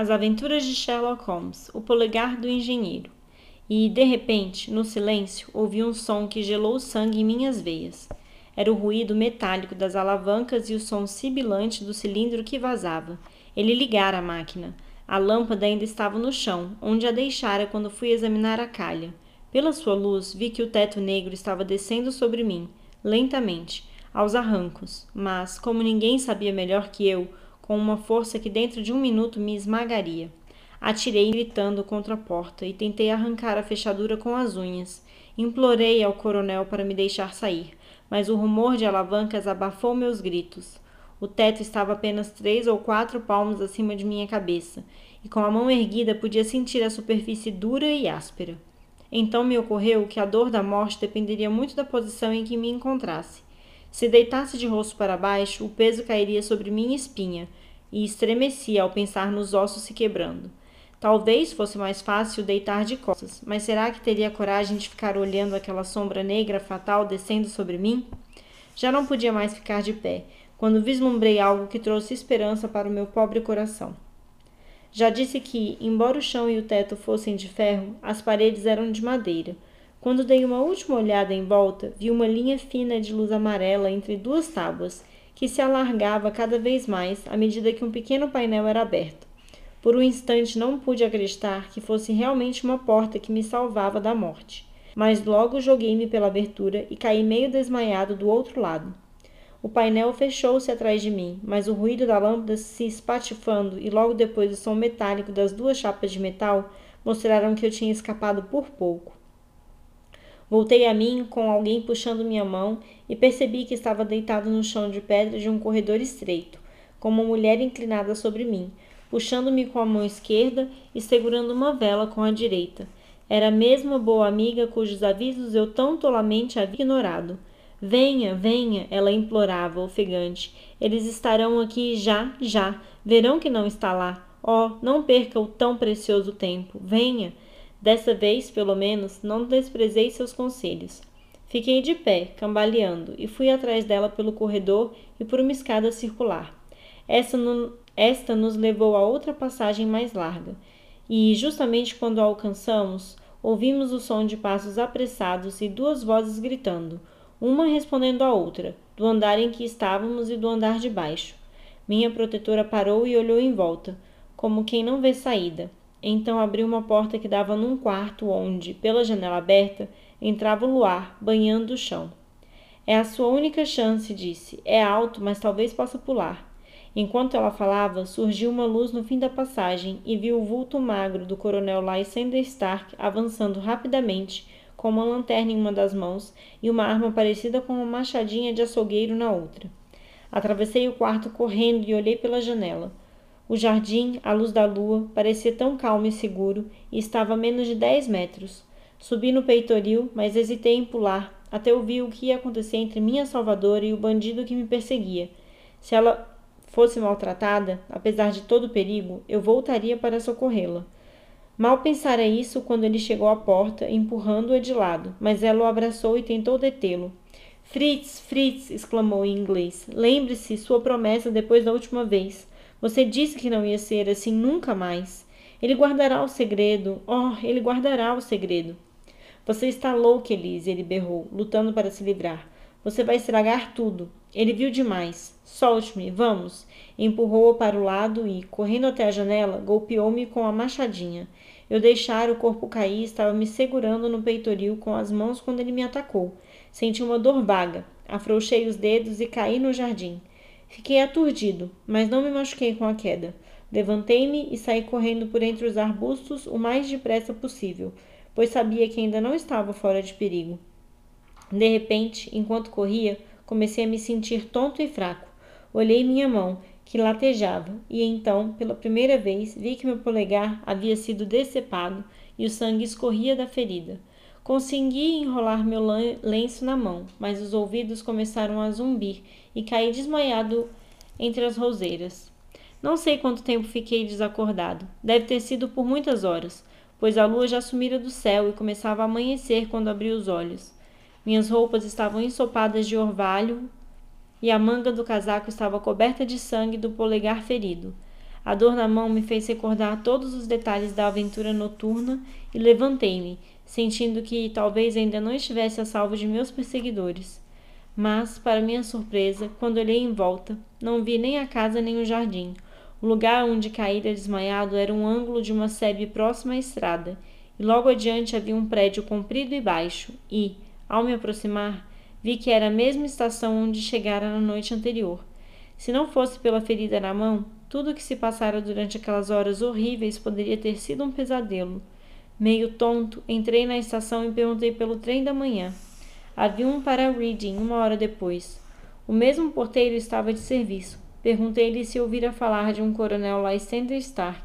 As Aventuras de Sherlock Holmes, O Polegar do Engenheiro. E, de repente, no silêncio, ouvi um som que gelou o sangue em minhas veias. Era o ruído metálico das alavancas e o som sibilante do cilindro que vazava. Ele ligara a máquina. A lâmpada ainda estava no chão, onde a deixara quando fui examinar a calha. Pela sua luz, vi que o teto negro estava descendo sobre mim, lentamente, aos arrancos, mas, como ninguém sabia melhor que eu, com uma força que dentro de um minuto me esmagaria. Atirei gritando contra a porta e tentei arrancar a fechadura com as unhas. Implorei ao coronel para me deixar sair, mas o rumor de alavancas abafou meus gritos. O teto estava apenas três ou quatro palmos acima de minha cabeça, e com a mão erguida podia sentir a superfície dura e áspera. Então me ocorreu que a dor da morte dependeria muito da posição em que me encontrasse. Se deitasse de rosto para baixo, o peso cairia sobre minha espinha, e estremeci ao pensar nos ossos se quebrando. Talvez fosse mais fácil deitar de costas, mas será que teria coragem de ficar olhando aquela sombra negra fatal descendo sobre mim? Já não podia mais ficar de pé, quando vislumbrei algo que trouxe esperança para o meu pobre coração. Já disse que, embora o chão e o teto fossem de ferro, as paredes eram de madeira. Quando dei uma última olhada em volta, vi uma linha fina de luz amarela entre duas tábuas, que se alargava cada vez mais à medida que um pequeno painel era aberto. Por um instante não pude acreditar que fosse realmente uma porta que me salvava da morte, mas logo joguei-me pela abertura e caí meio desmaiado do outro lado. O painel fechou-se atrás de mim, mas o ruído da lâmpada se espatifando e logo depois o som metálico das duas chapas de metal mostraram que eu tinha escapado por pouco. Voltei a mim com alguém puxando minha mão e percebi que estava deitado no chão de pedra de um corredor estreito, com uma mulher inclinada sobre mim, puxando-me com a mão esquerda e segurando uma vela com a direita. Era a mesma boa amiga cujos avisos eu tão tolamente havia ignorado. Venha, venha, ela implorava, ofegante. Eles estarão aqui já, já. Verão que não está lá. Oh, não perca o tão precioso tempo. Venha. Dessa vez, pelo menos, não desprezei seus conselhos. Fiquei de pé, cambaleando, e fui atrás dela pelo corredor e por uma escada circular. Essa não, esta nos levou a outra passagem mais larga, e, justamente quando a alcançamos, ouvimos o som de passos apressados e duas vozes gritando, uma respondendo à outra, do andar em que estávamos e do andar de baixo. Minha protetora parou e olhou em volta, como quem não vê saída. Então abriu uma porta que dava num quarto onde, pela janela aberta, entrava o luar, banhando o chão. É a sua única chance, disse. É alto, mas talvez possa pular. Enquanto ela falava, surgiu uma luz no fim da passagem e viu o vulto magro do coronel Lysander Stark avançando rapidamente, com uma lanterna em uma das mãos e uma arma parecida com uma machadinha de açougueiro na outra. Atravessei o quarto correndo e olhei pela janela. O jardim, à luz da lua, parecia tão calmo e seguro e estava a menos de dez metros. Subi no peitoril, mas hesitei em pular, até ouvir o que ia acontecer entre minha salvadora e o bandido que me perseguia. Se ela fosse maltratada, apesar de todo o perigo, eu voltaria para socorrê-la. Mal pensara isso quando ele chegou à porta, empurrando-a de lado, mas ela o abraçou e tentou detê-lo. Fritz, Fritz! exclamou em inglês. Lembre-se sua promessa depois da última vez. Você disse que não ia ser assim nunca mais. Ele guardará o segredo. Oh, ele guardará o segredo. Você está louca, Elise, ele berrou, lutando para se livrar. Você vai estragar tudo. Ele viu demais. Solte-me, vamos. Empurrou-o para o lado e, correndo até a janela, golpeou-me com a machadinha. Eu deixara o corpo cair e estava me segurando no peitoril com as mãos quando ele me atacou. Senti uma dor vaga. Afrouxei os dedos e caí no jardim. Fiquei aturdido, mas não me machuquei com a queda. Levantei-me e saí correndo por entre os arbustos o mais depressa possível, pois sabia que ainda não estava fora de perigo. De repente, enquanto corria, comecei a me sentir tonto e fraco. Olhei minha mão, que latejava, e então, pela primeira vez, vi que meu polegar havia sido decepado e o sangue escorria da ferida. Consegui enrolar meu lenço na mão, mas os ouvidos começaram a zumbir e caí desmaiado entre as roseiras. Não sei quanto tempo fiquei desacordado. Deve ter sido por muitas horas, pois a lua já sumira do céu e começava a amanhecer quando abri os olhos. Minhas roupas estavam ensopadas de orvalho e a manga do casaco estava coberta de sangue do polegar ferido. A dor na mão me fez recordar todos os detalhes da aventura noturna e levantei-me, sentindo que talvez ainda não estivesse a salvo de meus perseguidores. Mas, para minha surpresa, quando olhei em volta, não vi nem a casa nem o jardim. O lugar onde caíra desmaiado era um ângulo de uma sebe próxima à estrada, e logo adiante havia um prédio comprido e baixo, e, ao me aproximar, vi que era a mesma estação onde chegara na noite anterior. Se não fosse pela ferida na mão, tudo o que se passara durante aquelas horas horríveis poderia ter sido um pesadelo. Meio tonto, entrei na estação e perguntei pelo trem da manhã. Havia um para Reading uma hora depois. O mesmo porteiro estava de serviço. Perguntei-lhe se ouvira falar de um coronel Lysander Stark.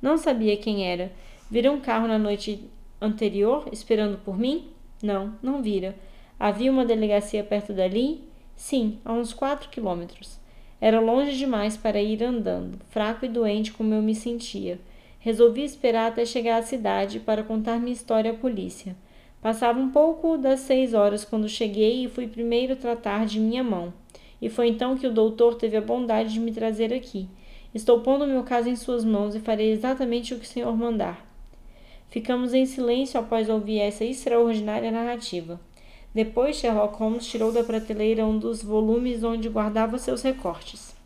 Não sabia quem era. Vira um carro na noite anterior, esperando por mim? Não, não vira. Havia uma delegacia perto dali? Sim, a uns quatro quilômetros. Era longe demais para ir andando, fraco e doente como eu me sentia. Resolvi esperar até chegar à cidade para contar minha história à polícia. Passava um pouco das seis horas quando cheguei e fui primeiro tratar de minha mão. E foi então que o doutor teve a bondade de me trazer aqui. Estou pondo meu caso em suas mãos e farei exatamente o que o senhor mandar. Ficamos em silêncio após ouvir essa extraordinária narrativa. Depois, Sherlock Holmes tirou da prateleira um dos volumes onde guardava seus recortes.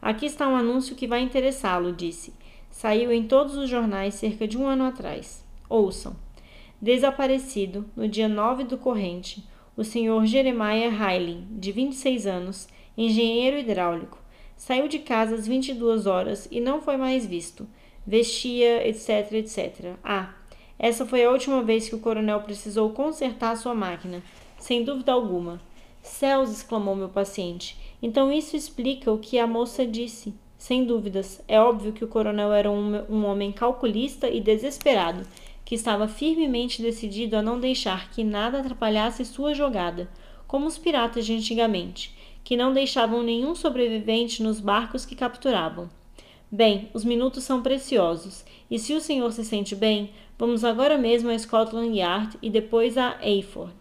Aqui está um anúncio que vai interessá-lo, disse. Saiu em todos os jornais cerca de um ano atrás. Ouçam. Desaparecido, no dia 9 do corrente, o Sr. Jeremiah Riley, de 26 anos, engenheiro hidráulico. Saiu de casa às 22 horas e não foi mais visto. Vestia, etc, etc. Ah, essa foi a última vez que o coronel precisou consertar sua máquina, sem dúvida alguma. Céus! exclamou meu paciente. Então isso explica o que a moça disse. Sem dúvidas, é óbvio que o coronel era um, um homem calculista e desesperado, que estava firmemente decidido a não deixar que nada atrapalhasse sua jogada, como os piratas de antigamente, que não deixavam nenhum sobrevivente nos barcos que capturavam. Bem, os minutos são preciosos, e se o senhor se sente bem, Vamos agora mesmo a Scotland Yard e depois a Ayford.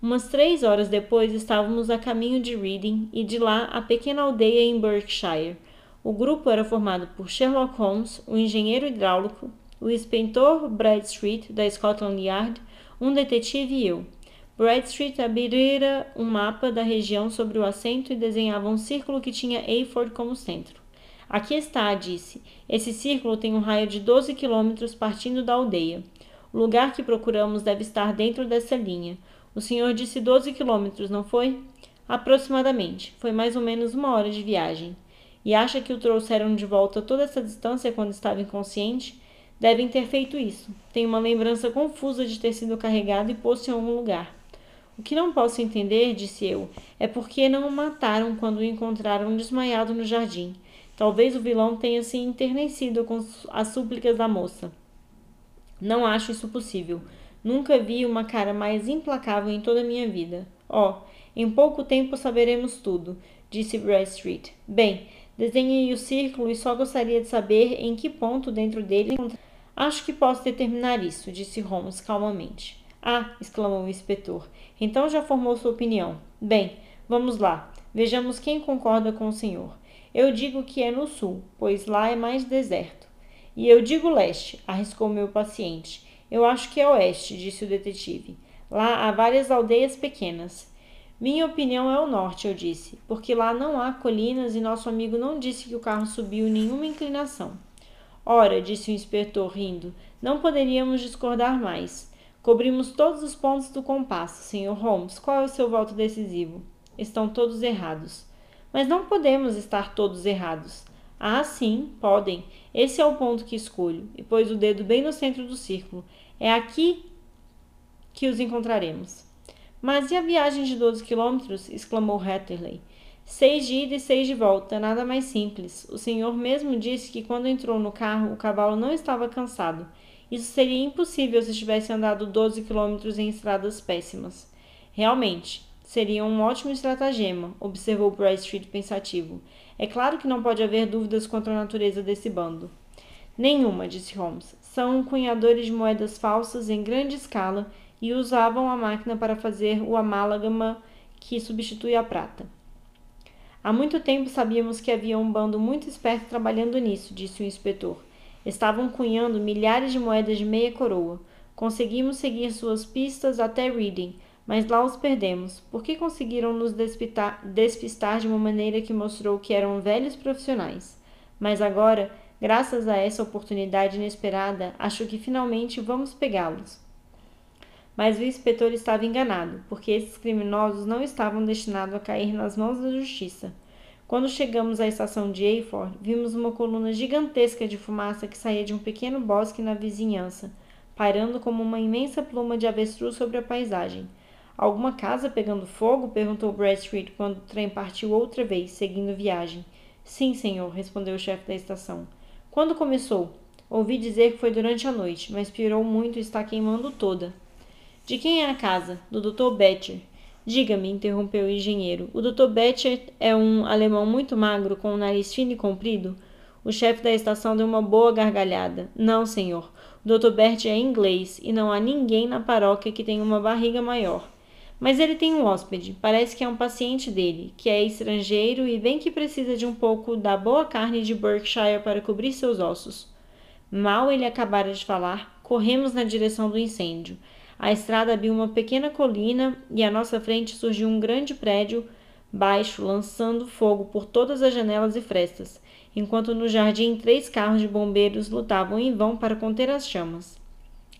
Umas três horas depois estávamos a caminho de Reading e de lá a pequena aldeia em Berkshire. O grupo era formado por Sherlock Holmes, o engenheiro hidráulico, o inspetor Bradstreet da Scotland Yard, um detetive e eu. Bradstreet abrira um mapa da região sobre o assento e desenhava um círculo que tinha Ayford como centro. Aqui está, disse. Esse círculo tem um raio de 12 quilômetros partindo da aldeia. O lugar que procuramos deve estar dentro dessa linha. O senhor disse 12 quilômetros, não foi? Aproximadamente. Foi mais ou menos uma hora de viagem. E acha que o trouxeram de volta toda essa distância quando estava inconsciente? Devem ter feito isso. Tenho uma lembrança confusa de ter sido carregado e posto em algum lugar. O que não posso entender, disse eu, é por que não o mataram quando o encontraram desmaiado no jardim. Talvez o vilão tenha se enternecido com as súplicas da moça. Não acho isso possível. Nunca vi uma cara mais implacável em toda a minha vida. Oh, em pouco tempo saberemos tudo, disse Bradstreet. Bem, desenhei o círculo e só gostaria de saber em que ponto dentro dele. Acho que posso determinar isso, disse Holmes calmamente. Ah, exclamou o inspetor. Então já formou sua opinião. Bem, vamos lá. Vejamos quem concorda com o senhor. Eu digo que é no sul, pois lá é mais deserto. E eu digo leste, arriscou meu paciente. Eu acho que é oeste, disse o detetive. Lá há várias aldeias pequenas. Minha opinião é o norte, eu disse, porque lá não há colinas e nosso amigo não disse que o carro subiu nenhuma inclinação. Ora, disse o inspetor rindo, não poderíamos discordar mais. Cobrimos todos os pontos do compasso, Sr. Holmes. Qual é o seu voto decisivo? Estão todos errados. Mas não podemos estar todos errados. Ah, sim, podem. Esse é o ponto que escolho, e pôs o dedo bem no centro do círculo. É aqui que os encontraremos. Mas e a viagem de 12 quilômetros? exclamou Hatterley. Seis de ida e seis de volta, nada mais simples. O senhor mesmo disse que quando entrou no carro o cavalo não estava cansado. Isso seria impossível se tivesse andado 12 quilômetros em estradas péssimas. Realmente, Seria um ótimo estratagema, observou Bradstreet pensativo. É claro que não pode haver dúvidas quanto à natureza desse bando. Nenhuma, disse Holmes. São cunhadores de moedas falsas em grande escala e usavam a máquina para fazer o amálgama que substitui a prata. Há muito tempo sabíamos que havia um bando muito esperto trabalhando nisso, disse o inspetor. Estavam cunhando milhares de moedas de meia coroa. Conseguimos seguir suas pistas até Reading, mas lá os perdemos, porque conseguiram nos despistar, despistar de uma maneira que mostrou que eram velhos profissionais. Mas agora, graças a essa oportunidade inesperada, acho que finalmente vamos pegá-los. Mas o inspetor estava enganado, porque esses criminosos não estavam destinados a cair nas mãos da justiça. Quando chegamos à estação de Eyford, vimos uma coluna gigantesca de fumaça que saía de um pequeno bosque na vizinhança, pairando como uma imensa pluma de avestruz sobre a paisagem. Alguma casa pegando fogo? perguntou Bradstreet quando o trem partiu outra vez, seguindo viagem. Sim, senhor, respondeu o chefe da estação. Quando começou? Ouvi dizer que foi durante a noite, mas piorou muito e está queimando toda. De quem é a casa? Do Dr. Betcher. Diga-me, interrompeu o engenheiro. O Dr. Betcher é um alemão muito magro, com um nariz fino e comprido? O chefe da estação deu uma boa gargalhada. Não, senhor. O Dr. Betcher é inglês e não há ninguém na paróquia que tenha uma barriga maior. Mas ele tem um hóspede, parece que é um paciente dele, que é estrangeiro e bem que precisa de um pouco da boa carne de Berkshire para cobrir seus ossos. Mal ele acabara de falar, corremos na direção do incêndio. A estrada abriu uma pequena colina e à nossa frente surgiu um grande prédio baixo, lançando fogo por todas as janelas e frestas, enquanto no jardim três carros de bombeiros lutavam em vão para conter as chamas.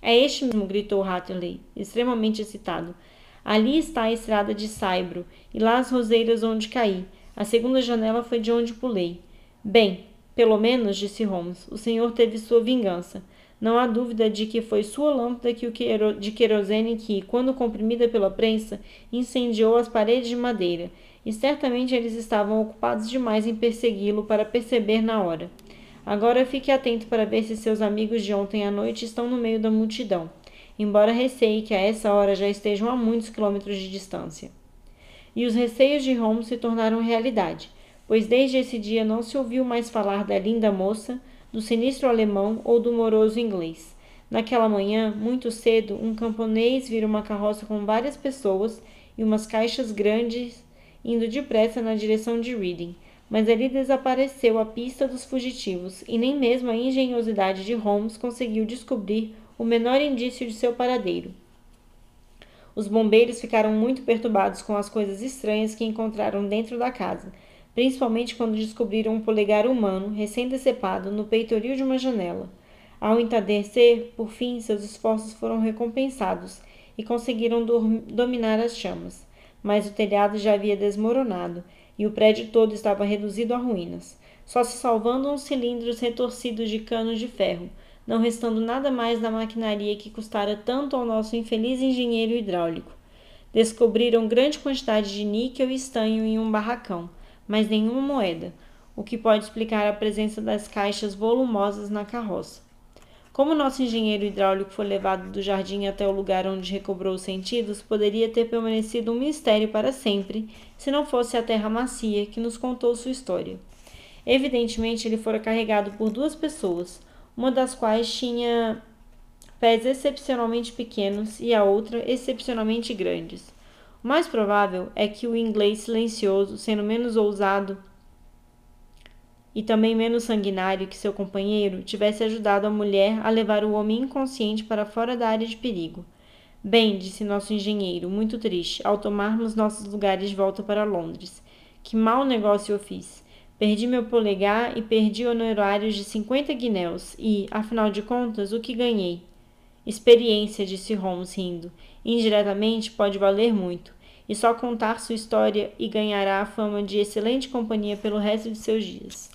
É este mesmo, gritou Hatley, extremamente excitado. Ali está a estrada de Saibro, e lá as roseiras onde caí. A segunda janela foi de onde pulei. Bem, pelo menos, disse Holmes, o senhor teve sua vingança. Não há dúvida de que foi sua lâmpada que o de querosene que, quando comprimida pela prensa, incendiou as paredes de madeira, e certamente eles estavam ocupados demais em persegui-lo para perceber na hora. Agora fique atento para ver se seus amigos de ontem à noite estão no meio da multidão, embora receie que a essa hora já estejam a muitos quilômetros de distância. E os receios de Holmes se tornaram realidade, pois desde esse dia não se ouviu mais falar da linda moça, do sinistro alemão ou do moroso inglês. Naquela manhã, muito cedo, um camponês vira uma carroça com várias pessoas e umas caixas grandes indo depressa na direção de Reading, mas ali desapareceu a pista dos fugitivos e nem mesmo a engenhosidade de Holmes conseguiu descobrir o menor indício de seu paradeiro. Os bombeiros ficaram muito perturbados com as coisas estranhas que encontraram dentro da casa, principalmente quando descobriram um polegar humano recém-decepado no peitoril de uma janela. Ao entardecer, por fim, seus esforços foram recompensados e conseguiram dominar as chamas. Mas o telhado já havia desmoronado e o prédio todo estava reduzido a ruínas, só se salvando uns cilindros retorcidos de canos de ferro, não restando nada mais da maquinaria que custara tanto ao nosso infeliz engenheiro hidráulico. Descobriram grande quantidade de níquel e estanho em um barracão mas nenhuma moeda, o que pode explicar a presença das caixas volumosas na carroça. Como nosso engenheiro hidráulico foi levado do jardim até o lugar onde recobrou os sentidos, poderia ter permanecido um mistério para sempre, se não fosse a terra macia que nos contou sua história. Evidentemente, ele fora carregado por duas pessoas, uma das quais tinha pés excepcionalmente pequenos e a outra excepcionalmente grandes. O mais provável é que o inglês silencioso, sendo menos ousado e também menos sanguinário que seu companheiro, tivesse ajudado a mulher a levar o homem inconsciente para fora da área de perigo. Bem, disse nosso engenheiro, muito triste, ao tomarmos nossos lugares de volta para Londres. Que mau negócio eu fiz. Perdi meu polegar e perdi honorários de cinquenta guinéus e, afinal de contas, o que ganhei? Experiência, disse Holmes rindo. Indiretamente pode valer muito e só contar sua história e ganhará a fama de excelente companhia pelo resto de seus dias.